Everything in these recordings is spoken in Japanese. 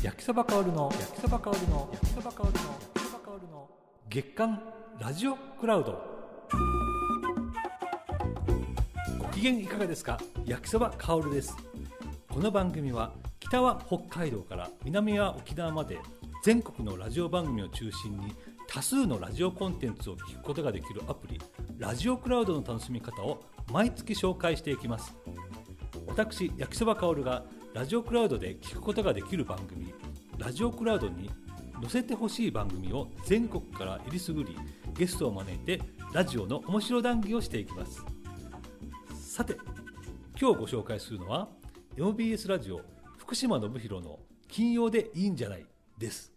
焼きそば香るの焼きそば香るの焼きそば香るの焼きそば香るの月刊ラジオクラウド。ご機嫌いかがですか？焼きそば香るです。この番組は北は北海道から南は沖縄まで全国のラジオ番組を中心に多数のラジオコンテンツを聞くことができるアプリラジオクラウドの楽しみ方を毎月紹介していきます。私焼きそばかおるがラジオクラウドで聞くことができる番組。ラジオクラウドに載せてほしい番組を全国からえりすぐりゲストを招いてラジオの面白談義をしていきます。さて今日ご紹介するのは MBS ラジオ福島信弘の金曜でいいんじゃないです。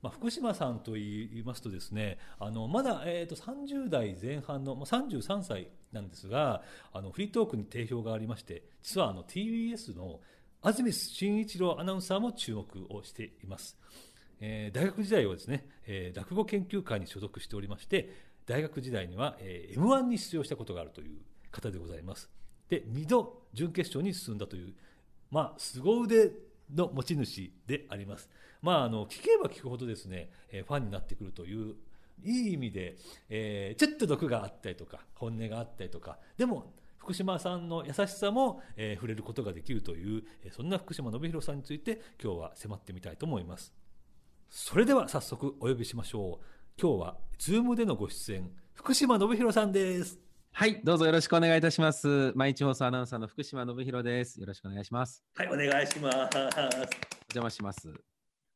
まあ、福島さんと言いますとですねあのまだ、えー、と30代前半の、まあ、33歳なんですがあのフリートークに定評がありまして実はあの TBS の安住紳一郎アナウンサーも注目をしています、えー、大学時代はですね、えー、落語研究会に所属しておりまして大学時代には、えー、m 1に出場したことがあるという方でございます。で2度準決勝に進んだというまあ凄腕の持ち主であります。まああの聞けば聞くほどですね、えー、ファンになってくるといういい意味で、えー、ちょっと毒があったりとか本音があったりとかでも福島さんの優しさも、えー、触れることができるという、えー、そんな福島信弘さんについて今日は迫ってみたいと思います。それでは早速お呼びしましょう。今日は Zoom でのご出演福島信弘さんです。はいどうぞよろしくお願いいたします。毎日放送アナウンサーの福島信弘です。よろしくお願いします。はいお願いします。お邪魔します。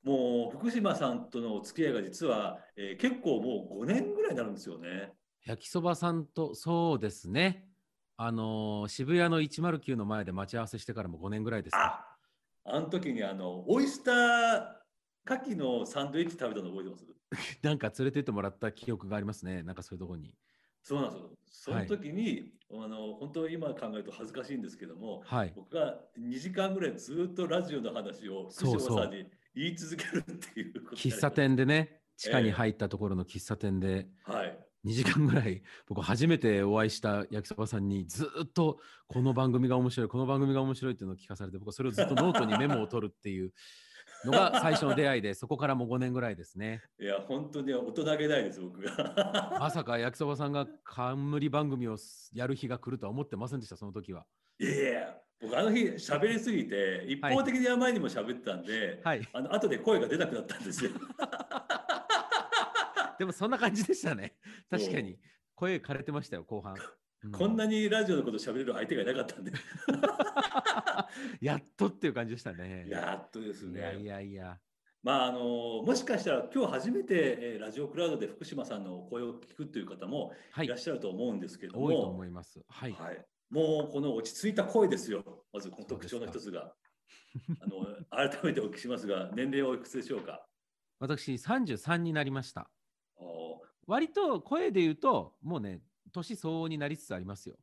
もう福島さんとのお付き合いが実は、えー、結構もう5年ぐらいになるんですよね。焼きそばさんとそうですねあのー、渋谷の109の前で待ち合わせしてからも5年ぐらいですか。あ、あの時にあの、オイスター牡蠣のサンドイッチ食べたの覚えてます？なんか連れてってもらった記憶がありますね。なんかそういうところに。そうなんですよ。その時に、はい、あの本当今考えると恥ずかしいんですけども、はい、僕が2時間ぐらいずっとラジオの話を福島さんに言い続けるっていう喫茶店でね、地下に入ったところの喫茶店で、えー、はい2時間ぐらい 僕初めてお会いした焼きそばさんにずっとこの番組が面白いこの番組が面白いっていうのを聞かされて僕はそれをずっとノートにメモを取るっていうのが最初の出会いで そこからもう5年ぐらいですね。いや本当に大人げないです僕が。まさか焼きそばさんが冠番組をやる日が来るとは思ってませんでしたその時は。いやいや僕あの日喋りすぎて一方的にあまりにも喋ってたんで、はい、あの後で声が出なくなったんですよでもそんな感じでしたね。確かに。声枯れてましたよ、後半。うん、こんなにラジオのこと喋れる相手がいなかったんで。やっとっていう感じでしたね。やっとですね。いやいやいや。まあ、あのもしかしたら今日初めて、えー、ラジオクラウドで福島さんの声を聞くという方もいらっしゃると思うんですけども、はい、多いと思います、はい、はい、もうこの落ち着いた声ですよまずこの特徴の一つがあの改めてお聞きしますが年齢はおいくつでしょうか？私33になりました割と声で言うと、もうね、年相応になりつつありますよ。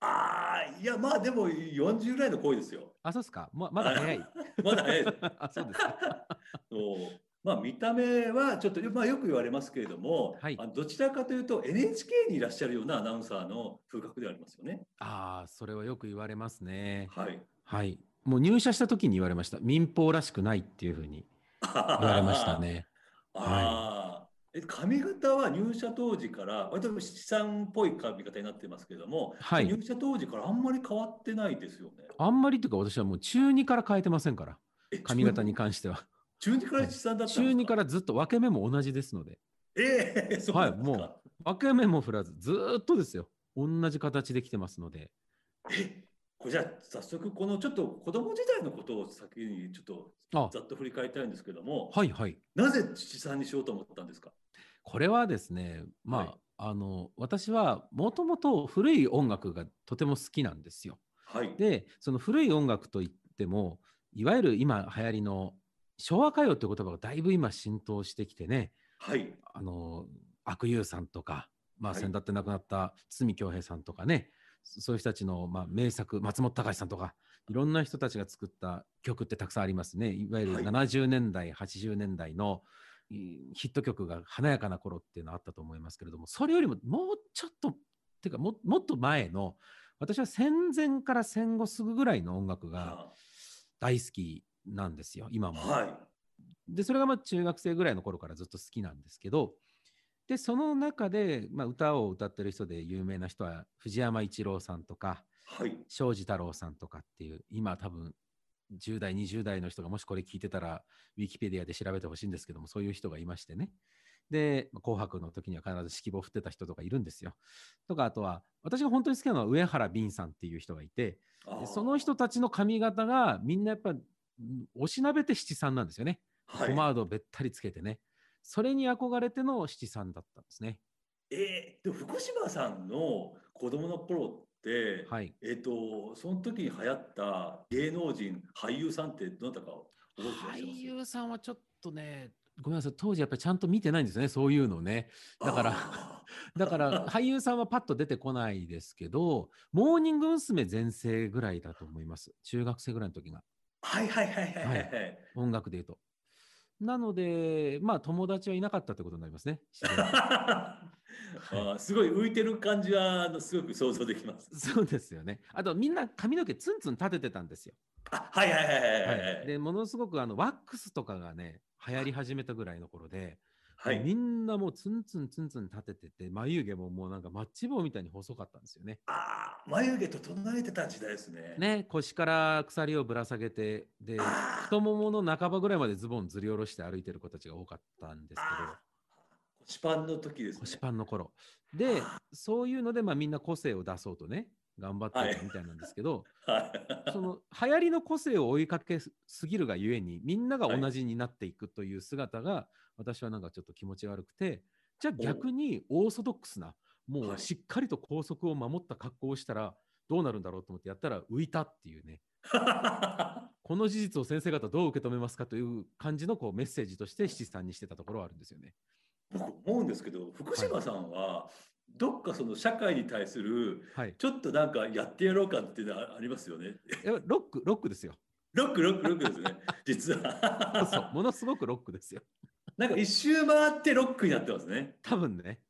ああ、いや、まあでも40ぐらいの声ですよ。あ、そうですか？ままだ早い。まだ早いあ、そうですか。そうまあ、見た目はちょっと、まあ、よく言われますけれども、はい、あどちらかというと NHK にいらっしゃるようなアナウンサーの風格でありますよね。ああ、それはよく言われますね。はい。はい。もう入社した時に言われました。民放らしくないっていうふうに言われましたね。ああ、はい髪型は入社当時から割と資産っぽい髪型になってますけども、はい、入社当時からあんまり変わってないですよね。あんまりというか私はもう中2から変えてませんから髪型に関しては。中2から資産だった中2からずっと分け目も同じですので。ええー、そうはい、もう分け目も振らずずっとですよ。同じ形できてますので。えこれじゃあ早速このちょっと子供時代のことを先にちょっとざっと振り返りたいんですけども、はいはい。なぜ資産にしようと思ったんですか？これはですね、まあ、はい、あの、私はもともと古い音楽がとても好きなんですよ。はい。で、その古い音楽といっても、いわゆる今流行りの昭和歌謡って言葉がだいぶ今浸透してきてね、はい。あの、悪友さんとか、まあ、先だって亡くなった堤恭平さんとかね、そういう人たちの、まあ、名作、松本隆さんとか、いろんな人たちが作った曲ってたくさんありますね。いわゆる70年代、はい、80年代のヒット曲が華やかな頃っていうのはあったと思いますけれども、それよりももうちょっと、っていうかももっと前の、私は戦前から戦後すぐぐらいの音楽が大好きなんですよ、今も。はで、それがまあ中学生ぐらいの頃からずっと好きなんですけど、で、その中で、まあ、歌を歌ってる人で有名な人は、藤山一郎さんとか、い。はい。庄司太郎さんとかっていう、今多分、10代、20代の人がもしこれ聞いてたら、ウィキペディアで調べてほしいんですけども、そういう人がいましてね。で、まあ紅白の時には必ず指揮棒振ってた人とかいるんですよ。とか、あとは、私が本当に好きなのは上原敏さんっていう人がいて、その人たちの髪型がみんなやっぱ、うんおしなべて七三なんですよね。はいポマードをべったりつけてね。それに憧れての七三だったんですね。えー、でも福島さんの子供の頃はい。えっ、と、その時に流行った芸能人、俳優さんってどなたか覚えてます？俳優さんはちょっとね、ごめんなさい、当時やっぱりちゃんと見てないんですよね、そういうのね。だからあだから俳優さんはパッと出てこないですけど、モーニング娘。全盛ぐらいだと思います。中学生ぐらいの時が、ーはいはいはいはいはい、はい。音楽で言うと。なので、まあ友達はいなかったってことになりますね。あーすごい浮いてる感じはあのすごく想像できます。そうですよね。あとみんな髪の毛ツンツン立ててたんですよ。あはいはいはいはいはい。はい、でものすごくあのワックスとかがね流行り始めたぐらいの頃で、はい。みんなもうツンツンツンツン立ててて眉毛ももうなんかマッチ棒みたいに細かったんですよね。あー眉毛と整えてた時代ですね。ね腰から鎖をぶら下げてで太ももの半ばぐらいまでズボンずり下ろして歩いてる子たちが多かったんですけあー。腰パンの時ですね。ど腰パンの頃。であそういうのでまあみんな個性を出そうとね頑張ってはい。たみたいなんですけど、はい。その流行りの個性を追いかけすぎるがゆえにみんながはい同じになっていくという姿が、私はなんかちょっと気持ち悪くてじゃあお逆にオーソドックスなもはいうしっかりと校則を守った格好をしたらどうなるんだろうと思ってやったら浮いたっていうね この事実を先生方どう受け止めますかという感じのこうメッセージとして七三にしてたところはあるんですよね。僕思うんですけど福島さんはどっかその社会に対するはい、ちょっとなんかやってやろうかっていうのはありますよね。いやロックロックですよ。ロックロックロックですね。実 そうは。ものすごくロックですよ。なんか一周回ってロックになってますね。多分ね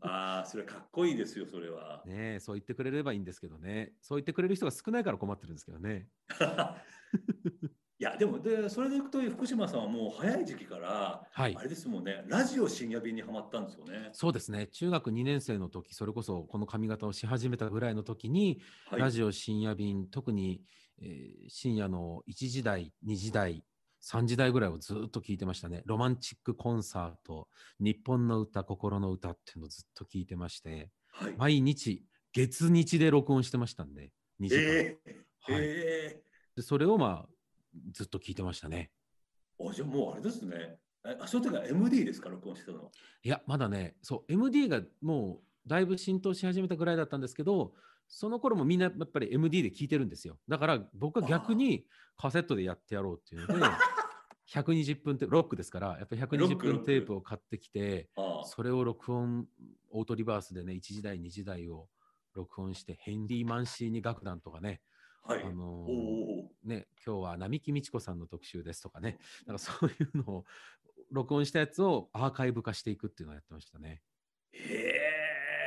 ああ、それかっこいいですよ、それは。ねえそう言ってくれればいいんですけどねそう言ってくれる人が少ないから困ってるんですけどね。いや、でも、で、それでいくと、福島さんはもう早い時期から、はいあれですもんね、ラジオ深夜便にはまったんですよね。そうですね中学2年生の時それこそこの髪型をし始めたぐらいの時に、はい。ラジオ深夜便特に、えー深夜の1時台2時台3時台ぐらいをずっと聞いてましたね。ロマンチックコンサート日本の歌心の歌っていうのをずっと聞いてましてはい。毎日月日で録音してましたんで2時間、ええはい。えでそれをまあずっと聞いてましたね。えあ、じゃあもうあれですね。えあ、その時は MD ですか、録音してたの？は。いやまだねそう MD がもうだいぶ浸透し始めたぐらいだったんですけどその頃もみんなやっぱり MD で聞いてるんですよ。だから僕は逆にカセットでやってやろうっていうので120分テロックですからやっぱり120ロックロック分テープを買ってきてそれを録音オートリバースでね1時台2時台を録音してヘンリー・マンシーニ楽団とかね、はい。あのーね今日は並木美智子さんの特集ですとかねなんかそういうのを録音したやつをアーカイブ化していくっていうのをやってましたね。へ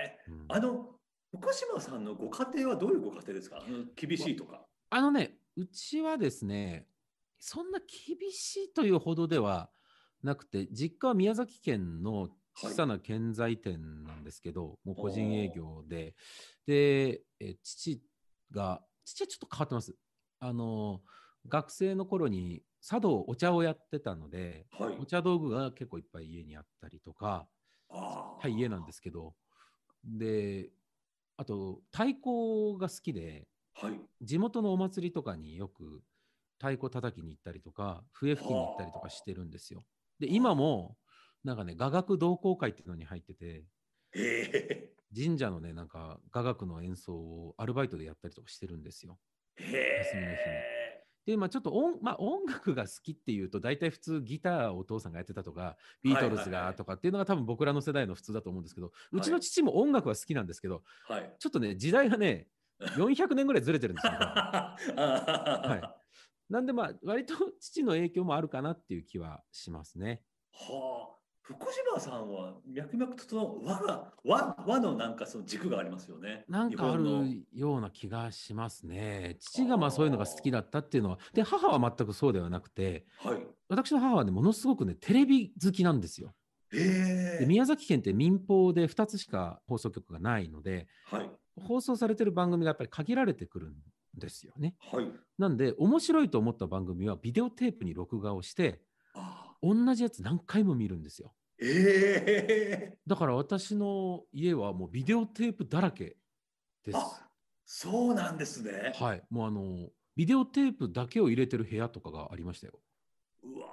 え。うんあの、福島さんのご家庭はどういうご家庭ですか？厳しいとか。あのね、うちはですね、そんな厳しいというほどではなくて、実家は宮崎県の小さな建材店なんですけど、もう個人営業で、で、え父が、父はちょっと変わってます。あの、学生の頃に茶道、お茶をやってたので、はいお。茶道具が結構いっぱい家にあったりとか、はい、家なんですけど、で、あと、太鼓が好きで、はい。地元のお祭りとかによく太鼓叩きに行ったりとか笛吹きに行ったりとかしてるんですよ。で今もなんかね雅楽同好会っていうのに入っててへえ。神社のねなんか雅楽の演奏をアルバイトでやったりとかしてるんですよ。へ休みの日にえ。でまあちょっと音,、まあ、音楽が好きっていうと大体普通ギターをお父さんがやってたとかビートルズはいはいはいがとかっていうのが多分僕らの世代の普通だと思うんですけどうちの父も音楽は好きなんですけどはい。ちょっとね時代がね400年ぐらいずれてるんですよ。は はいなんでまあ割と父の影響もあるかなっていう気はしますね。はあ。福島さんは脈々とその和が和和のなんかその軸がありますよね。なんかあるような気がしますね。父がまあそういうのが好きだったっていうのは、で、母は全くそうではなくて、はい。私の母はね、ものすごくね、テレビ好きなんですよ。ええで宮崎県って民放で2つしか放送局がないので、はい放送されてる番組がやっぱり限られてくるんですよね。はい。なんで、面白いと思った番組はビデオテープに録画をして、あ同じやつ何回も見るんですよ。ええだから私の家はもうビデオテープだらけです。あそうなんですね。はい。もうあの、ビデオテープだけを入れてる部屋とかがありましたよ。うわ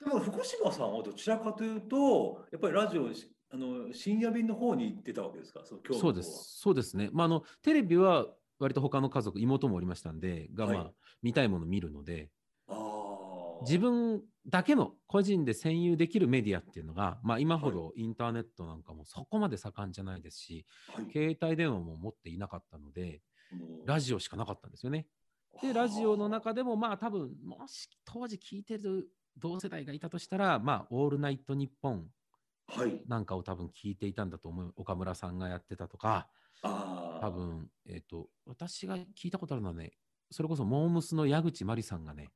ーでも福島さんはどちらかというと、やっぱりラジオし、あの深夜便の方に行ってたわけですか、その今日そうです。そうですね。まあ、あの、テレビは割と他の家族、妹もおりましたんで、が、はいまあ、見たいもの見るので。自分だけの個人で占有できるメディアっていうのが、まあ、今ほどインターネットなんかもそこまで盛んじゃないですし、はい、携帯電話も持っていなかったので、ラジオしかなかったんですよね。で、ラジオの中でも、まあ、多分、もし当時聞いてる同世代がいたとしたら、まあ、オールナイトニッポンはい。なんかを多分聞いていたんだと思う。岡村さんがやってたとか。多分、えっ、と、私が聞いたことあるのはね、それこそモームスの矢口真理さんがね、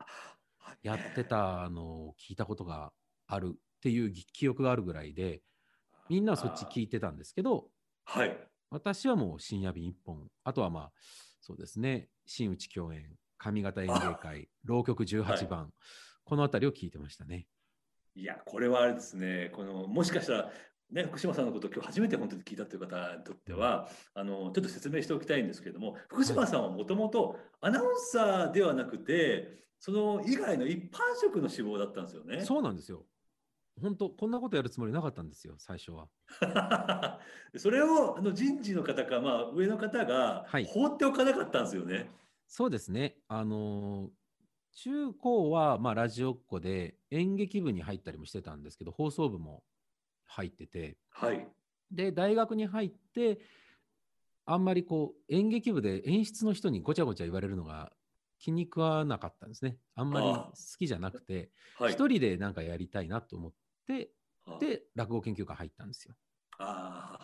はいやって。たのを聞いたことがあるっていうぎ記憶があるぐらいで、みんなはそっち聞いてたんですけど、はい。私はもう深夜便一本、あとはまあ、そうですね、新内共演、上方演芸会、浪曲18番、このあたりを聞いてましたね。いや、これはあれですね、このもしかしたら、ね、福島さんのことを今日初めて本当に聞いたという方にとっては、あのちょっと説明しておきたいんですけれども、福島さんはもともとアナウンサーではなくて、その以外の一般職の志望だったんですよね。そうなんですよ。本当、こんなことやるつもりなかったんですよ、最初は。それをあの人事の方か、まあ、上の方がはい放っておかなかったんですよね。そうですね。あのー中高は、まあ、ラジオっ子で演劇部に入ったりもしてたんですけど、放送部も入ってて、はい。で、大学に入って、あんまりこう、演劇部で演出の人にごちゃごちゃ言われるのが気に食わなかったんですね。あんまりあ好きじゃなくて、はい。一人でなんかやりたいなと思って、あで、落語研究会入ったんですよ。あ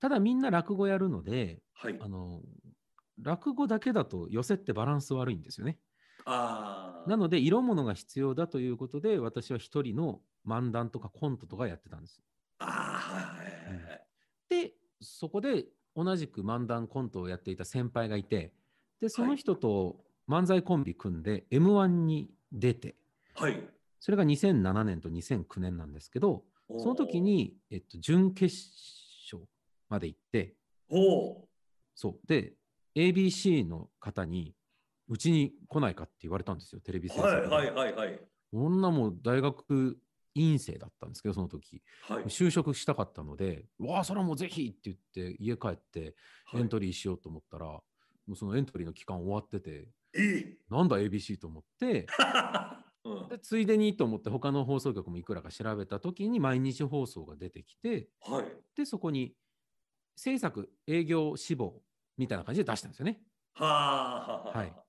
ただみんな落語やるので、ーはい。あの、落語だけだと寄せってバランス悪いんですよね。ああ。なので、色物が必要だということで、私は一人の漫談とかコントとかやってたんです。ああ、はいはいはい。で、そこで同じく漫談コントをやっていた先輩がいて、で、その人と漫才コンビ組んで M1 に出て、はい。それが2007年と2009年なんですけど、その時に、えっと、準決勝まで行って、おおそう。で、ABC の方に、うちに来ないかって言われたんですよ、テレビ制作で。はいはいはいはい。女も大学院生だったんですけど、その時。はい。就職したかったので、うわあ、それはもうぜひって言って、家帰ってエントリーしようと思ったら、もうそのエントリーの期間終わってて、いい。なんだ ABC と思って、うんでついでにと思って他の放送局もいくらか調べた時に毎日放送が出てきて、はい。で、そこに制作営業志望みたいな感じで出したんですよね。はあ。はい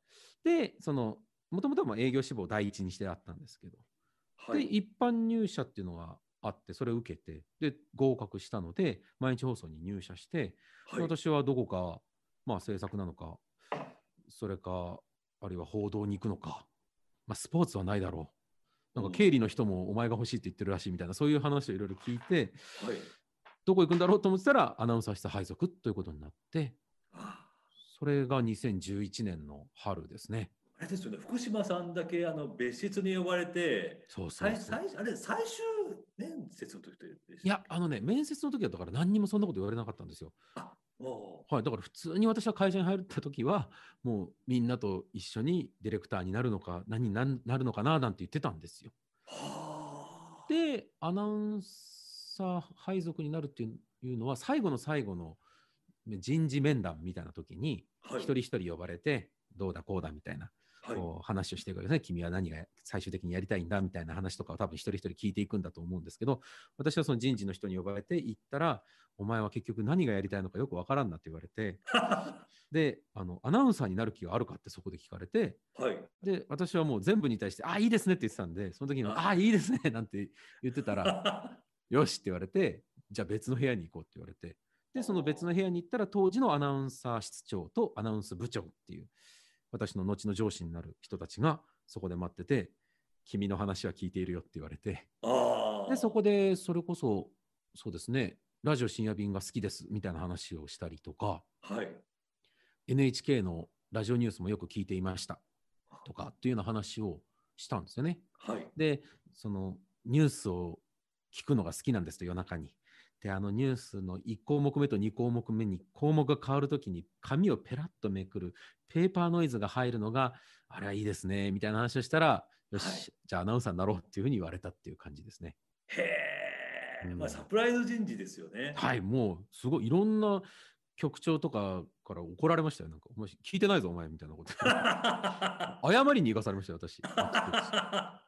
で、その、もともとはまあ営業志望を第一にしてあったんですけど、で、はい。一般入社っていうのがあって、それを受けて、で、合格したので、毎日放送に入社して、はい。私はどこか、まあ制作なのか、それか、あるいは報道に行くのか、まあスポーツはないだろう。なんうんか経理の人もお前が欲しいって言ってるらしいみたいな、そういう話をいろいろ聞いて、はい。どこ行くんだろうと思ってたら、アナウンサー室配属ということになって、あそれが2011年の春ですね。あれですよね。福島さんだけあの別室に呼ばれて、そうそう最あれ最終面接の時でしたっけ？いや、あのね、面接の時はだから何にもそんなこと言われなかったんですよ。あ、もはい、だから普通に私は会社に入った時は、もうみんなと一緒にディレクターになるのか、何になるのかななんて言ってたんですよ。う。はあ。で、アナウンサー配属になるっていうのは、最後の最後の人事面談みたいな時に、はい一人一人呼ばれて、どうだこうだみたいな、はい。こう話をしていくわけですね。君は何が最終的にやりたいんだみたいな話とかを多分一人一人聞いていくんだと思うんですけど、私はその人事の人に呼ばれて行ったら、お前は結局何がやりたいのかよくわからんなって言われて、で、あの、アナウンサーになる気があるかってそこで聞かれて、はい。で、私はもう全部に対して、あ、いいですねって言ってたんで、その時に、ああ、いいですねなんて言ってたら、よしって言われて、じゃあ別の部屋に行こうって言われて、で、その別の部屋に行ったら、当時のアナウンサー室長とアナウンス部長っていう、私の後の上司になる人たちがそこで待ってて、君の話は聞いているよって言われて。で、そこでそれこそ、そうですね、ラジオ深夜便が好きですみたいな話をしたりとか、はい。NHK のラジオニュースもよく聞いていましたとかっていうような話をしたんですよね。はい。で、そのニュースを聞くのが好きなんですと、夜中に。で、あのニュースの1項目目と2項目目に項目が変わるときに紙をペラッとめくるペーパーノイズが入るのが、あれはいいですね、みたいな話をしたら、よし、はいじゃあアナウンサーになろうっていうふうに言われたっていう感じですね。へえ。うんまあ、サプライズ人事ですよね。はい、もうすごいいろんな局長とかから怒られましたよ。なんか、お前聞いてないぞ、お前みたいなこと。謝りに行かされましたよ、私。あ、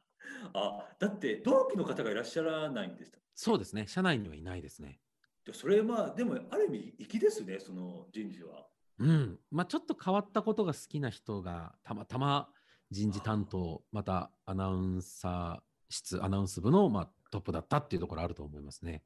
だって同期の方がいらっしゃらないんでした。そうですね、社内にはいないですね。でそれまあでもある意味粋ですねその人事は。うん、まあちょっと変わったことが好きな人がたまたま人事担当、またアナウンサー室、アナウンス部の、まあ、トップだったっていうところあると思いますね。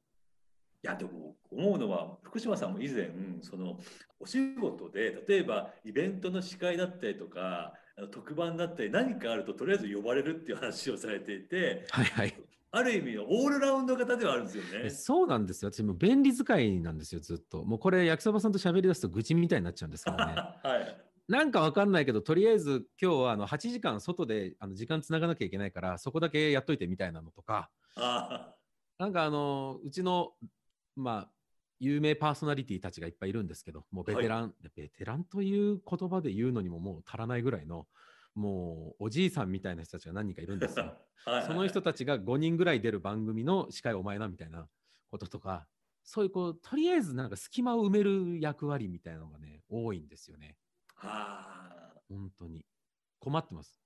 いやでも思うのは福島さんも以前そのお仕事で例えばイベントの司会だったりとか特番だったり何かあるととりあえず呼ばれるっていう話をされていてはいはい。ある意味のオールラウンド型ではあるんですよね。そうなんですよ。私も便利使いなんですよ、ずっと。もうこれ、焼きそばさんと喋り出すと愚痴みたいになっちゃうんですけどね。はい。なんかわかんないけど、とりあえず今日はあの8時間外であの時間つながなきゃいけないから、そこだけやっといてみたいなのとか、あなんかあの、うちの、まあ、有名パーソナリティたちがいっぱいいるんですけど、もうベテラン、ベテランという言葉で言うのにももう足らないぐらいの、もうおじいさんみたいな人たちが何人かいるんですよ。あ。はいその人たちが5人ぐらい出る番組の司会お前なみたいなこととか、そういうこう、とりあえずなんか隙間を埋める役割みたいなのがね、多いんですよね。ああ。本当に。困ってます。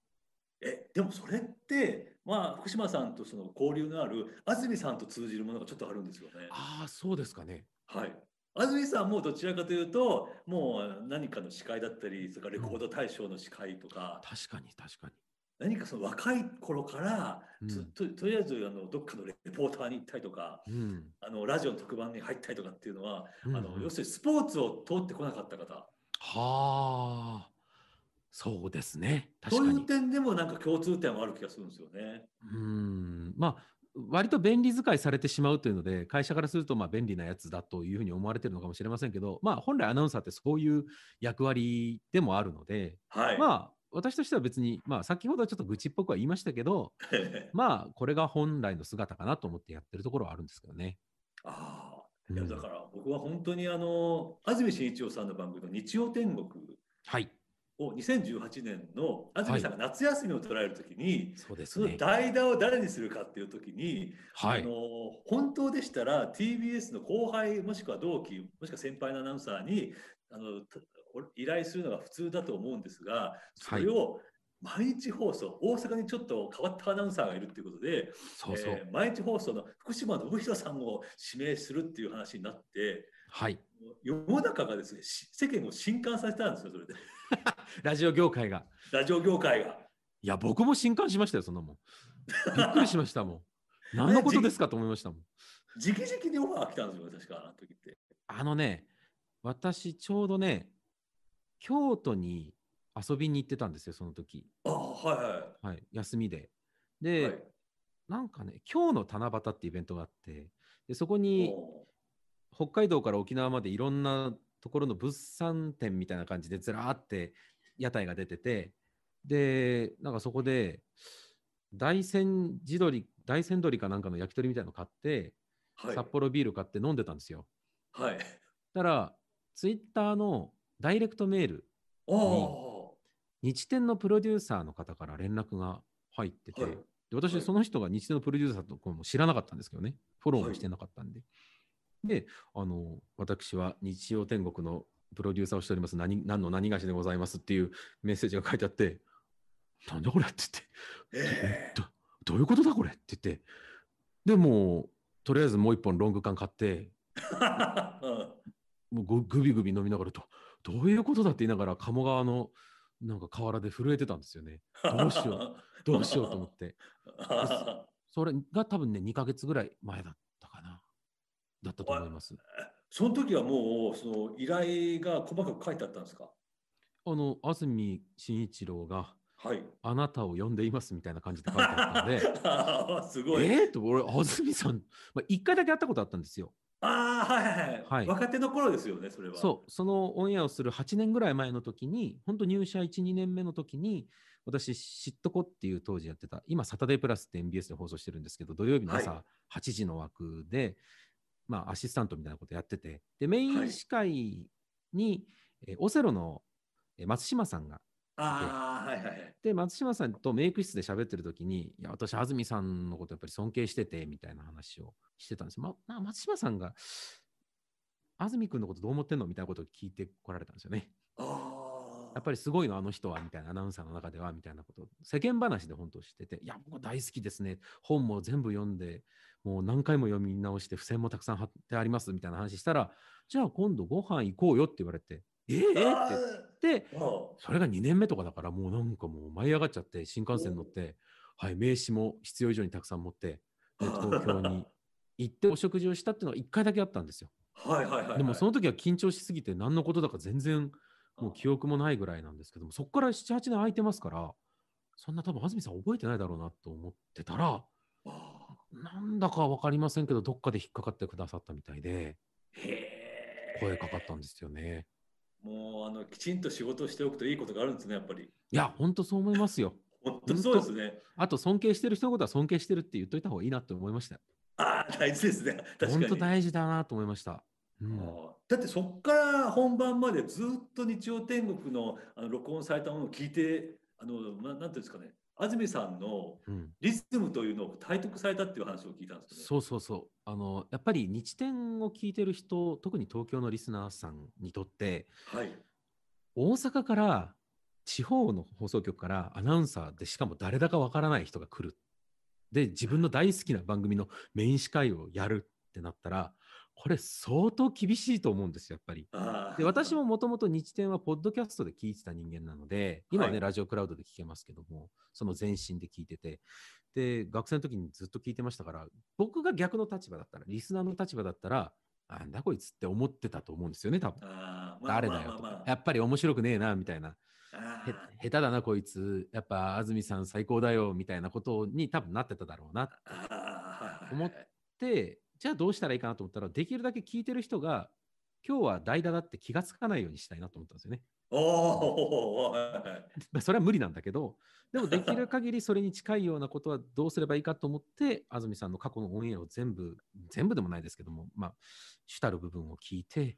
えでもそれってまあ福島さんとその交流のある安住さんと通じるものがちょっとあるんですよね。ああ、そうですかね。はい。安住さんもどちらかというともう何かの司会だったりそれからレコード大賞の司会とか、確かに確かに。何かその若い頃からうんずっと、とりあえずあのどっかのレポーターに行ったりとかうん。あのラジオの特番に入ったりとかっていうのは、うんあのうん要するにスポーツを通ってこなかった方はあ、そうですね。確そういうかに。点でもなんか共通点はある気がするんですよね。うん。まあ、割と便利使いされてしまうというので、会社からするとまあ便利なやつだというふうに思われてるのかもしれませんけど、まあ、本来アナウンサーってそういう役割でもあるので、はい。まあ、私としては別に、まあ、先ほどはちょっと愚痴っぽくは言いましたけど、まあ、これが本来の姿かなと思ってやってるところはあるんですけどね。ああ。うんいやだから僕は本当にあの安住紳一郎さんの番組の日曜天国はい。を2018年の安住さんが夏休みを捉えるときに、そのそうですね。代打を誰にするかっていうときに、はい。あの本当でしたら TBS の後輩もしくは同期もしくは先輩のアナウンサーにあのた依頼するのが普通だと思うんですがそれを毎日放送、大阪にちょっと変わったアナウンサーがいるっていうことで、そうそう。えー毎日放送の福島信弘さんを指名するっていう話になってはい。世の中がですねし世間を震撼させたんですよそれで ラジオ業界が。ラジオ業界が。いや、僕も震撼しましたよ、そんなもん。びっくりしましたもん。何のことですかと思いましたもん。直々にオファー来たんですよ確かあの時って。あのね、私、ちょうどね、京都に遊びに行ってたんですよ、その時。ああはいはい。はい、休みで。で、はいなんかね、今日の七夕ってイベントがあって、でそこにお北海道から沖縄までいろんなところの物産展みたいな感じでずらーって屋台が出てて、で、なんかそこで、大山地鶏、大山鶏かなんかの焼き鳥みたいなの買って、はい札幌ビール買って飲んでたんですよ。はい。たら、ツイッターのダイレクトメール、お日天のプロデューサーの方から連絡が入ってて、はいで私、はいその人が日天のプロデューサーとかも知らなかったんですけどね、フォローもしてなかったんで。で、あの、私は日曜天国のプロデューサーをしております、何何の何がしでございますっていうメッセージが書いてあって、なんだこれ？って言って、えどどういうことだこれ？って言って、でもう、とりあえずもう一本ロング缶買って、もうぐぐびぐび飲みながらと、どういうことだ？って言いながら、鴨川のなんか河原で震えてたんですよね。どうしよう、どうしようと思って。それが多分ね、2ヶ月ぐらい前だっ。だったと思います。その時はもうその依頼が細かく書いてあったんですか？あの、安住紳一郎がはい。あなたを呼んでいますみたいな感じで書いてあったんで、すごい。えー、と、俺、安住さん、まあ、1回だけ会ったことあったんですよ。ああ、はいはいはい。はい若手の頃ですよね、それは。そう、そのオンエアをする8年ぐらい前の時に、本当入社1、2年目の時に、私、知っとこっていう当時やってた、今、サタデープラスって MBS で放送してるんですけど、土曜日の朝は8時の枠で、まあ、アシスタントみたいなことやってて、で、メイン司会に、えーオセロのえー松島さんがああ、はいはいはい。で、松島さんとメイク室で喋ってる時に、いや、私、安住さんのことやっぱり尊敬してて、みたいな話をしてたんですよ。ま、な松島さんが、安住君のことどう思ってんの？みたいなことを聞いてこられたんですよね。ああ。やっぱりすごいの、あの人は、みたいな、アナウンサーの中では、みたいなことを、世間話で本当してて、いや、僕大好きですね。本も全部読んで、もう何回も読み直して、付箋もたくさん貼ってあります、みたいな話したら、じゃあ今度ご飯行こうよって言われて、ええって言って、それが2年目とかだから、もうなんかもう舞い上がっちゃって、新幹線乗って、はい、名刺も必要以上にたくさん持って、で東京に行ってお食事をしたっていうのが1回だけあったんですよ。はいはいはいはい。でもその時は緊張しすぎて、何のことだか全然もう記憶もないぐらいなんですけども、そこから7、8年空いてますから、そんな多分安住さん覚えてないだろうなと思ってたら、あなんだか分かりませんけど、どっかで引っかかってくださったみたいで。声かかったんですよね。もうあのきちんと仕事をしておくといいことがあるんですね、やっぱり。いや、本当そう思いますよ。本当そうですね。あと、尊敬してる人のことは尊敬してるって言っといた方がいいなって思いましたよ。ああ、大事ですね。確かに。本当大事だなと思いました。うん、だってそこから本番までずっと日曜天国のあの録音されたものを聞いて、あのななんていうんですかね、安住さんのうん、リズムというのを体得されたっていう話を聞いたんですよね。そうそうそう。あの、やっぱり日天を聞いてる人、特に東京のリスナーさんにとって、はい。大阪から地方の放送局からアナウンサーでしかも誰だかわからない人が来る。で、自分の大好きな番組のメイン司会をやるってなったら、これ相当厳しいと思うんですよ、やっぱり。で、私ももともと日天はポッドキャストで聞いてた人間なので、今はね、はいラジオクラウドで聞けますけども、その前身で聞いてて、で、学生の時にずっと聞いてましたから、僕が逆の立場だったら、リスナーの立場だったら、なんだこいつって思ってたと思うんですよね、多分。あー誰だよとまあまあまあやっぱり面白くねえな、みたいな。下手だな、こいつ。やっぱ安住さん最高だよ、みたいなことに多分なってただろうな思て、じゃあどうしたらいいかなと思ったら、できるだけ聞いてる人が、今日は代打だって気がつかないようにしたいなと思ったんですよね。おそれは無理なんだけど、でもできる限りそれに近いようなことはどうすればいいかと思って、安住さんの過去のオンエアを全部、全部でもないですけども、まあ、主たる部分を聞いて、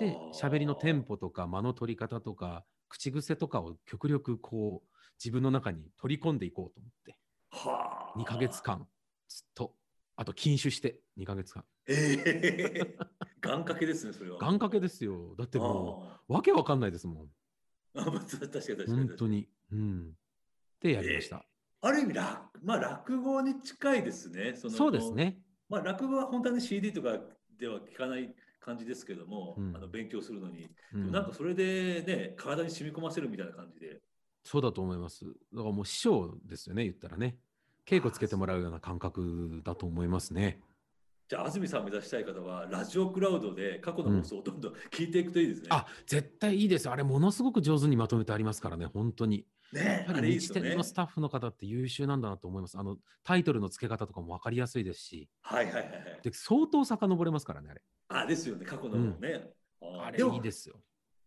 で、喋りのテンポとか間の取り方とか、口癖とかを極力こう、自分の中に取り込んでいこうと思って、はあ2ヶ月。間、ずっと、あと禁酒して2ヶ月間。ええ 願掛けですね、それは。願掛けですよ。だってもあう、わけわかんないですもん。ーあまあ確かに確かに。本当に。うん。で、やりました。ある意味落、まあ、落語に近いですね。そのそうです。ね。まあ、落語は本当に CD とかでは聞かない感じですけども、うんあの勉強するのに、うんなんかそれでね、体に染み込ませるみたいな感じで。そうだと思います。だからもう師匠ですよね、言ったらね。稽古つけてもらうような感覚だと思いますね。じゃあ、安住さんを目指したい方は、ラジオクラウドで過去の放送をどんどん聞いていくといいですね。あ、絶対いいです。あれ、ものすごく上手にまとめてありますからね、本当に。ねやっぱり日天の。スタッフの方って優秀なんだなと思います。あの、タイトルの付け方とかも分かりやすいですし、はいはいはいはい。で相当遡れますからね、あれ。あ、ですよね、過去のね。ああれいいですよ。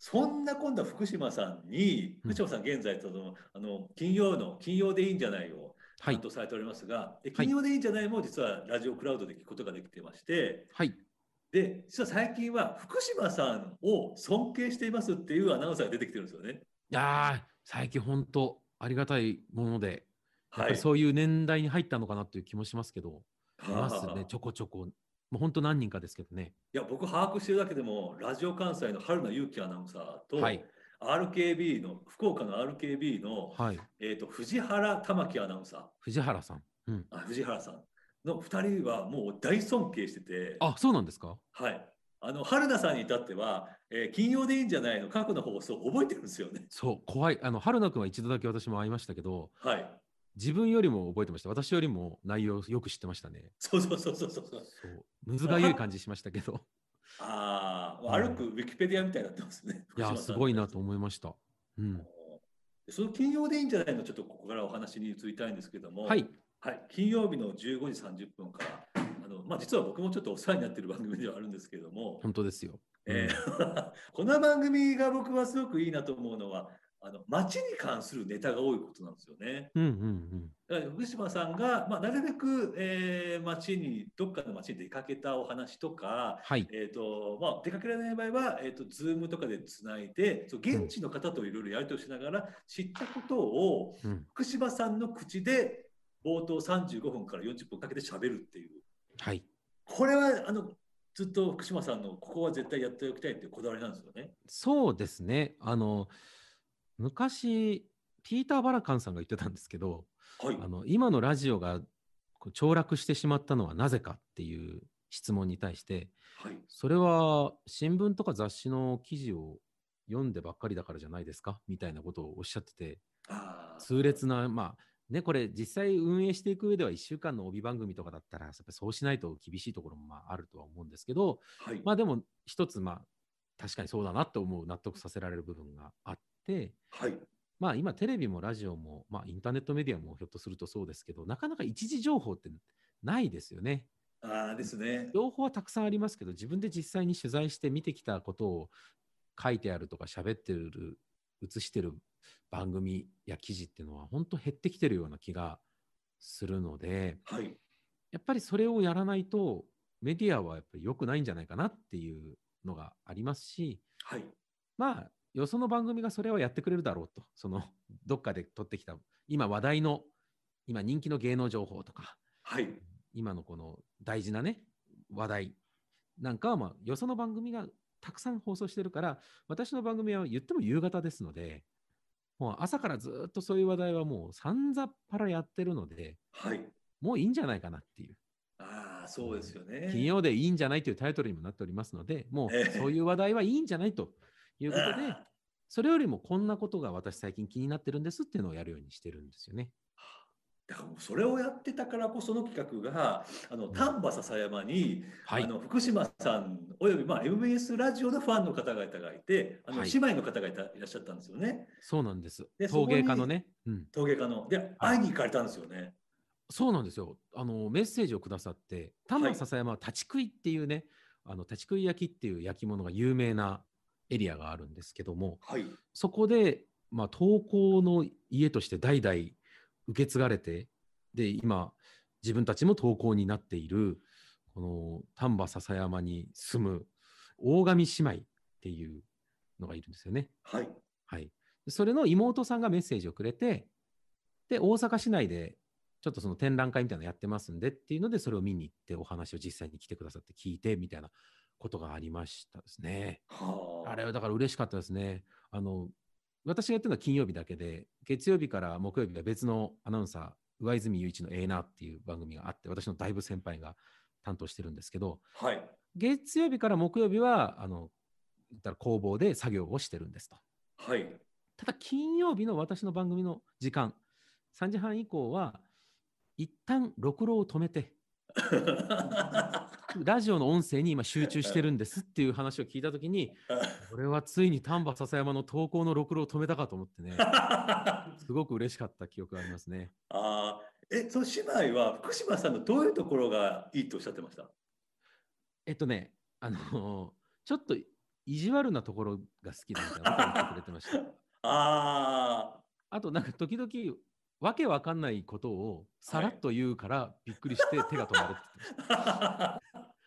そんな今度は福島さんに、うん福島さん現在その、あの金曜の金曜でいいんじゃないをはい担当されておりますが、ではい金曜でいいんじゃないも実はラジオクラウドで聞くことができてまして、はい。で実は最近は福島さんを尊敬していますっていうアナウンサーが出てきてるんですよね。いやー、最近本当ありがたいもので、はい。りそういう年代に入ったのかなという気もしますけど、いますはあね、ちょこちょこ。もう本当何人かですけどね。いや僕把握してるだけでもラジオ関西の春名祐希アナウンサーと、はい。RKB の、福岡の RKB の、はい。えっ、と、藤原玉樹アナウンサー、藤原さん。うん。あ藤原さんの2人はもう大尊敬してて、あ、そうなんですか？はい。あの、春菜さんに至っては、えー金曜でいいんじゃないの？過去の放送覚えてるんですよね。そう、怖い。あの、春菜くんは一度だけ私も会いましたけど、はい。自分よりも覚えてました。私よりも内容よく知ってましたね。そうそうそうそうそう。そう。むずがゆい感じしましたけど。あうんあ、歩くウィキペディアみたいになってますね。いや、すごいなと思いました。うん。でその金曜でいいんじゃないの？ちょっとここからお話に移りたいんですけども、はい。はい、金曜日の15時30分から、あのまあ、実は僕もちょっとお世話になっている番組ではあるんですけれども、本当ですよ。えー この番組が僕はすごくいいなと思うのは、あの街に関するネタが多いことなんですよね。うんうんうん。だから福島さんが、まあ、なるべく、えー街に、どっかの街に出かけたお話とか、はい。えーとまあ、出かけられない場合は、えー、と Zoom とかでつないでそう現地の方といろいろやり取りしながら知ったことをうん。福島さんの口で冒頭35分から40分かけて喋るっていうはい。これはあのずっと福島さんのここは絶対やっておきたいっていうこだわりなんですよね。そうですね。あの、昔、ピーター・バラカンさんが言ってたんですけど、はい。あの今のラジオが凋落してしまったのはなぜかっていう質問に対して、はい。それは新聞とか雑誌の記事を読んでばっかりだからじゃないですか？みたいなことをおっしゃってて、痛烈な、まあね、これ実際運営していく上では1週間の帯番組とかだったら、やっぱりそうしないと厳しいところもまああるとは思うんですけど、はい。まあでも一つまあ確かにそうだなと思う納得させられる部分があって、はいまあ今テレビもラジオも、まあインターネットメディアもひょっとするとそうですけど、なかなか一時情報ってないですよね。あーですね。情報はたくさんありますけど、自分で実際に取材して見てきたことを書いてあるとか喋ってる、映してる番組や記事っていうのは本当減ってきてるような気がするので、はいやっぱりそれをやらないとメディアはやっぱり良くないんじゃないかなっていうのがありますし、はいまあ、よその番組がそれをやってくれるだろうと、その どっかで撮ってきた、今話題の、今人気の芸能情報とか、はい。今のこの大事なね、話題。なんかは、まあ、よその番組がたくさん放送してるから、私の番組は言っても夕方ですので、もう朝からずっとそういう話題はもうさんざっぱらやってるので、はい。もういいんじゃないかなっていう。ああそうですよね。金曜でいいんじゃないというタイトルにもなっておりますので、もええ。うそういう話題はいいんじゃないということでそれよりもこんなことが私最近気になってるんですっていうのをやるようにしてるんですよね。だからもうそれをやってたからこその企画があの丹波篠山に、はいあの福島さんおよび、まあ、MBS ラジオのファンの方々がいてあの、はい姉妹の方がいたいらっしゃったんですよねそうなんです。で陶芸家のね。うん。陶芸家の。で会いに行かれたんですよね。そうなんですよ。あの、メッセージをくださって、丹波篠山は立ち食いっていうね、あの、立ち食い焼きっていう焼き物が有名なエリアがあるんですけども、はいそこで、まあ、投稿の家として代々受け継がれて、で、今、自分たちも投稿になっている、この丹波篠山に住む大神姉妹っていうのがいるんですよね。はいはい。でそれの妹さんがメッセージをくれて、で、大阪市内で、ちょっとその展覧会みたいなのやってますんでっていうので、それを見に行って、お話を実際に来てくださって聞いてみたいなことがありましたですね。はあれはだから嬉しかったですね。あの、私がやってるのは金曜日だけで、月曜日から木曜日は別のアナウンサー、上泉雄一のええなっていう番組があって、私のだいぶ先輩が担当してるんですけど、はい月曜日から木曜日は、あの、言ったら工房で作業をしてるんですと。はいただ金曜日の私の番組の時間、3時半以降は、一旦録録を止めて、ラジオの音声に今集中してるんですっていう話を聞いたときに、これはついに丹波篠山の投稿の録録を止めたかと思ってね、すごく嬉しかった記憶がありますね。あーえその姉妹は福島さんのどういうところがいいとおっしゃってました？えっとね、あのちょっと意地悪なところが好きだみたいなことを言ってくれてました。ああとなんか時々、わけわかんないことをさらっと言うからびっくりして手が止まるって言ってました。あ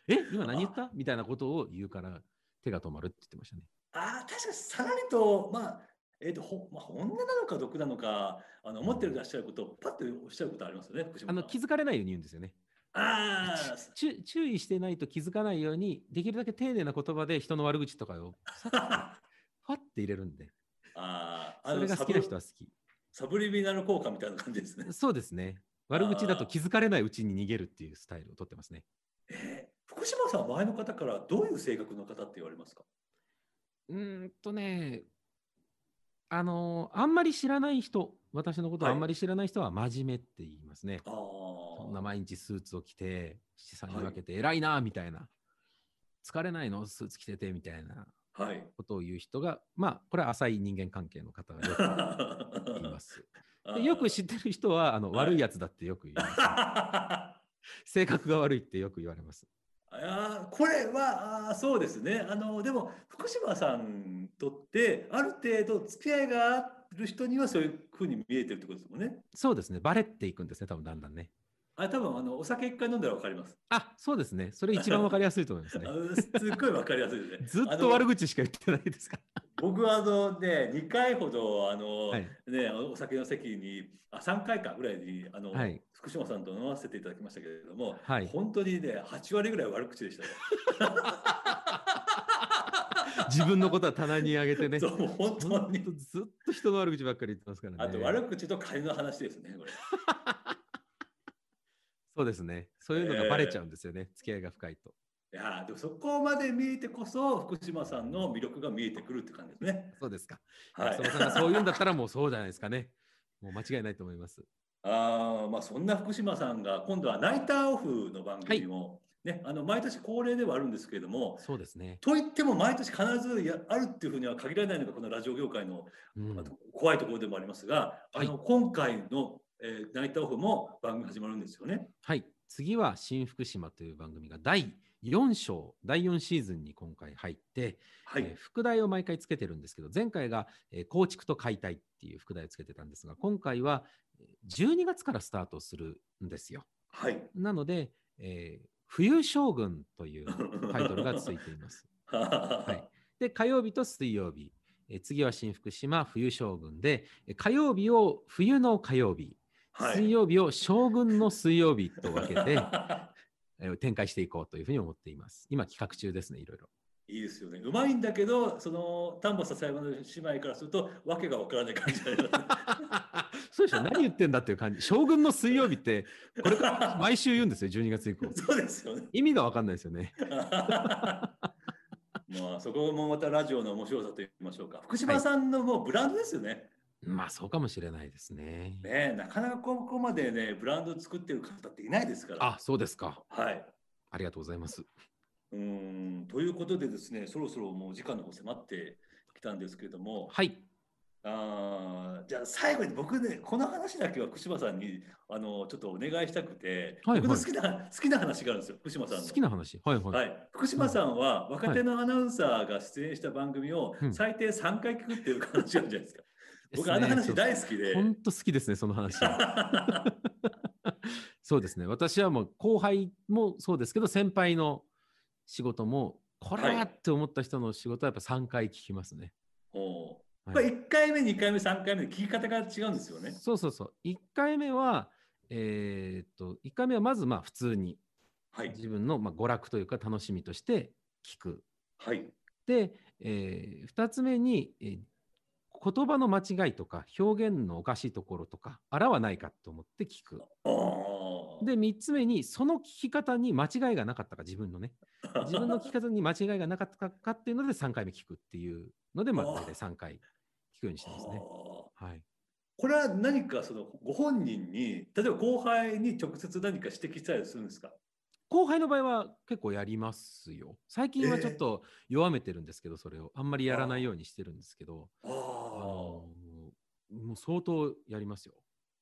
え今何言った？みたいなことを言うから手が止まるって言ってましたね。あー確かにさらりと、まあえーとほまあ、本音なのか毒なのかあの思ってらっしゃることをパッとおっしゃることありますよね、あの気づかれないように言うんですよね。あー ち注意してないと気づかないように、できるだけ丁寧な言葉で人の悪口とかをさ ファッて入れるんで。あーあそれが好きな人はは好き。サブリミナル効果みたいな感じですね。そうですね。悪口だと気づかれないうちに逃げるっていうスタイルをとってますね。え島さん、前の方からどういう性格の方って言われますか？うーんとね、あのあんまり知らない人、私のことをはいあんまり知らない人は真面目って言いますね。あそんなあ。毎日スーツを着て、七三にはい分けて偉いなみたいな。疲れないの？スーツ着ててみたいなはい。ことを言う人が、まあ、これは浅い人間関係の方がよく言います。でよく知ってる人はあのはい悪いやつだってよく言います。性格が悪いってよく言われます。あこれはあそうですねあのでも福島さんとってある程度付き合いがある人にはそういうふうに見えてるってことですもんね。そうですね。バレっていくんですね、多分だんだんね。あ多分あのお酒一回飲んだら分かります。あそうですね。それ一番わかりやすいと思いますね すっごい分かりやすいですね。ずっと悪口しか言ってないですか？僕はあのね2回ほどあの、はいねお酒の席にあ3回かぐらいにあの、はい福島さんと飲ませていただきましたけれども、はい本当にね8割ぐらい悪口でしたよ。自分のことは棚に上げてね。そう本当に。ずっと人の悪口ばっかり言ってますからね。あと悪口と金の話ですねこれ。そうですね。そういうのがバレちゃうんですよね。付き合いが深いと。いやーでもそこまで見えてこそ福島さんの魅力が見えてくるって感じですね。そうですか。はい。そばさんがそう言うんだったらもうそうじゃないですかね。もう間違いないと思います。ああまあそんな福島さんが今度はナイターオフの番組も、ねあの毎年恒例ではあるんですけれども。そうですね。といっても毎年必ずやあるっていうふうには限らないのがこのラジオ業界のうん怖いところでもありますが、あの今回の、えーナイターオフも番組始まるんですよね。はい。次は新福島という番組が第4章、第4シーズンに今回入って、はい。えー副題を毎回つけてるんですけど、前回が、えー構築と解体っていう副題をつけてたんですが、今回はえー12月からスタートするんですよ。はい。なので、えー冬将軍というタイトルがついています。はで、火曜日と水曜日、えー次は新福島冬将軍で、えー火曜日を冬の火曜日、はい。水曜日を将軍の水曜日と分けて、えー展開していこうというふうに思っています。今企画中ですね、いろいろ。いいですよね。うまいんだけど、その丹波篠山の姉妹からすると、わけがわからない感じ そうでしょ何言ってんだっていう感じ。将軍の水曜日って、これから 毎週言うんですよ、12月以降。そうですよね。意味が分かんないですよね。まあ、そこもまたラジオの面白さと言いましょうか。福島さんのもうブランドですよね。まあ、そうかもしれないですね。ねえなかなかここまでね、ブランドを作ってる方っていないですから。あ、そうですか。はい。ありがとうございます。うーんということでですね、そろそろもう時間の方迫ってきたんですけれども、はい。あーじゃあ最後に僕ね、この話だけは福島さんにあのちょっとお願いしたくて、はい僕の好きな、好きな話があるんですよ、福島さんの。好きな話。はいはい。はい、福島さんは若手のアナウンサーが出演した番組をうん最低3回聞くっていう話があるじゃないですか。すねあの話大好きで。本当好きですね、その話。そうですね。私はもう後輩もそうですけど、先輩の仕事も、これははいって思った人の仕事はやっぱ3回聞きますね。おうはいこれ1回目、2回目、3回目で聞き方が違うんですよね。そうそうそう。1回目は、えーっと、1回目はまずまあ普通にはい。自分のまあ娯楽というか楽しみとして聞く。はい。で、え2つ目に、えー言葉の間違いとか表現のおかしいところとか、あらはないかと思って聞く。で、3つ目に、その聞き方に間違いがなかったか、自分のね。自分の聞き方に間違いがなかったかっていうので3回目聞くっていうので、まあ、大体3回聞くようにしてますね。はい。これは何かそのご本人に、例えば後輩に直接何か指摘したりするんですか？後輩の場合は結構やりますよ。最近はちょっと弱めてるんですけど、それを。あんまりやらないようにしてるんですけど、ああのもう相当やりますよ。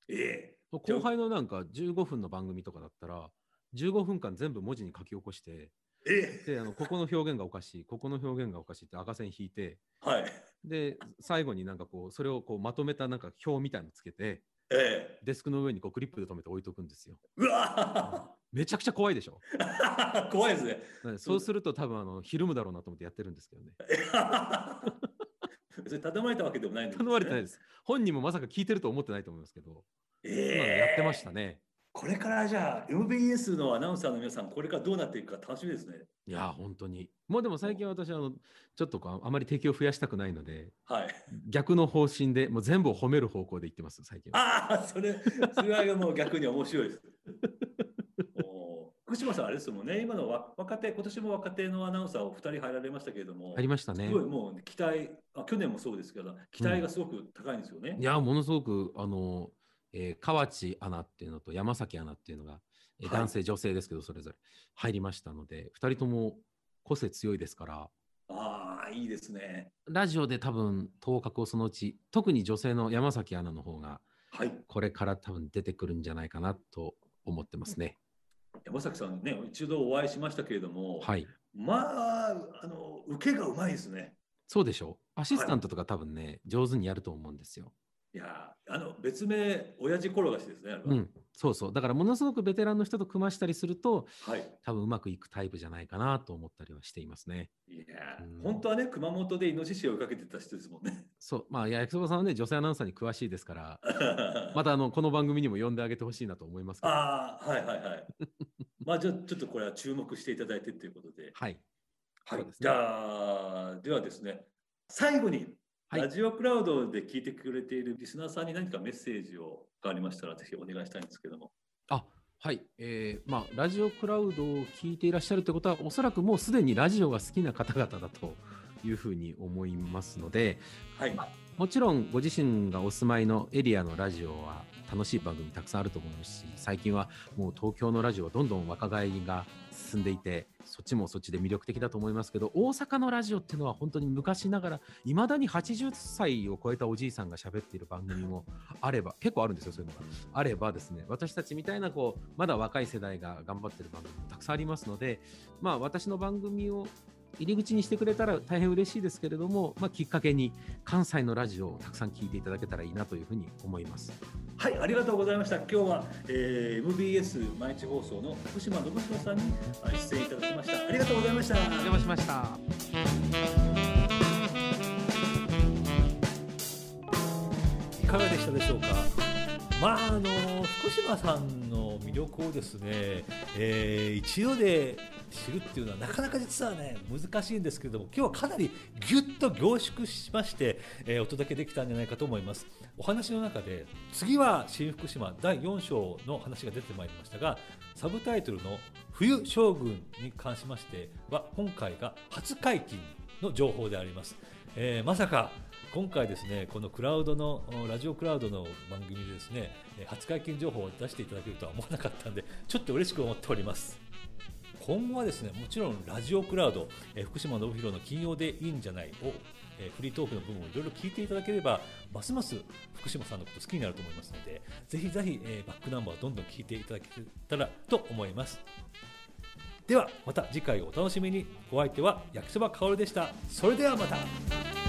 ええ後輩のなんか15分の番組とかだったら、15分間全部文字に書き起こして、ええで、あのここの表現がおかしい、ここの表現がおかしいって赤線引いて、はい。で、最後になんかこう、それをこうまとめたなんか表みたいのつけて、ええデスクの上にこうクリップで留めて置いとくんですよ。うわめちゃくちゃ怖いでしょ？ー 怖いですね。そうすると多分あのひるむだろうなと思ってやってるんですけどね。それ頼まれたわけでもないんです、ね。頼まれてないです。本人もまさか聞いてると思ってないと思いますけど、ええ今のやってましたね。これからじゃあ MBS のアナウンサーの皆さんこれからどうなっていくか楽しみですね。いやー、本当に。もうでも最近私、あの、ちょっとこう、あまり敵を増やしたくないので、はい。逆の方針で、もう全部を褒める方向で言ってます、最近は。ああ、それ、それはもう逆に面白いです。福島さん、あれですもんね、今のわ若手、今年も若手のアナウンサーお二人入られましたけれども、ありましたねすごいもう期待あ、去年もそうですけど、期待がすごく高いんですよね。いやー、ものすごく、あの、えー河内アナっていうのと山崎アナっていうのが、えーはい男性、女性ですけど、それぞれ入りましたので、2人とも個性強いですから、ああ、いいですね。ラジオで多分、頭角をそのうち、特に女性の山崎アナの方が、はい。これから多分出てくるんじゃないかなと思ってますね。山崎さんね、一度お会いしましたけれども、はい。まあ、あの、受けがうまいですね。そうでしょう。アシスタントとか多分ね、上手にやると思うんですよ。いやー、あの、別名、親父転がしですね、うん、そうそう。だからものすごくベテランの人と組ましたりすると、はい。多分うまくいくタイプじゃないかなと思ったりはしていますね。いやーうん本当はね、熊本でイノシシを追いかけてた人ですもんね。そう。まあ、焼きそばさんはね、女性アナウンサーに詳しいですから、またあの、この番組にも呼んであげてほしいなと思いますけど。ああ、はいはいはい。まあ、じゃあ、ちょっとこれは注目していただいてということで。はい。はいねじゃあ、ではですね、最後に、はいラジオクラウドで聞いてくれているリスナーさんに何かメッセージをがありましたら、ぜひお願いしたいんですけども。あ、はい。えー、まあ、ラジオクラウドを聞いていらっしゃるということは、おそらくもうすでにラジオが好きな方々だというふうに思いますので、はい。もちろんご自身がお住まいのエリアのラジオは楽しい番組たくさんあると思うし最近はもう東京のラジオはどんどん若返りが進んでいてそっちもそっちで魅力的だと思いますけど大阪のラジオっていうのは本当に昔ながらいまだに80歳を超えたおじいさんが喋っている番組もあれば結構あるんですよそういうのが。あればですね私たちみたいなこうまだ若い世代が頑張ってる番組もたくさんありますのでまあ私の番組を入り口にしてくれたら大変嬉しいですけれども、まあ、きっかけに関西のラジオをたくさん聞いていただけたらいいなというふうに思います。はい、ありがとうございました。今日は、えー MBS 毎日放送の福島信弘さんにあ出演いただきました。ありがとうございました。お邪魔しました。いかがでしたでしょうか？まああの福島さんの魅力をですね、えー一度で知るっていうのはなかなか実はね難しいんですけれども今日はかなりぎゅっと凝縮しまして、えーお届けできたんじゃないかと思います。お話の中で次は新福島第4章の話が出てまいりましたがサブタイトルの冬将軍に関しましては今回が初解禁の情報であります、えーまさか今回ですねこのクラウドのラジオクラウドの番組でですね初解禁情報を出していただけるとは思わなかったんでちょっと嬉しく思っております。今後はですねもちろんラジオクラウド、えー福島信弘の金曜でいいんじゃないを、えーフリートークの部分をいろいろ聞いていただければますます福島さんのこと好きになると思いますのでぜひぜひ、えーバックナンバーをどんどん聞いていただけたらと思います。ではまた次回お楽しみに。お相手は焼きそばかおるでした。それではまた。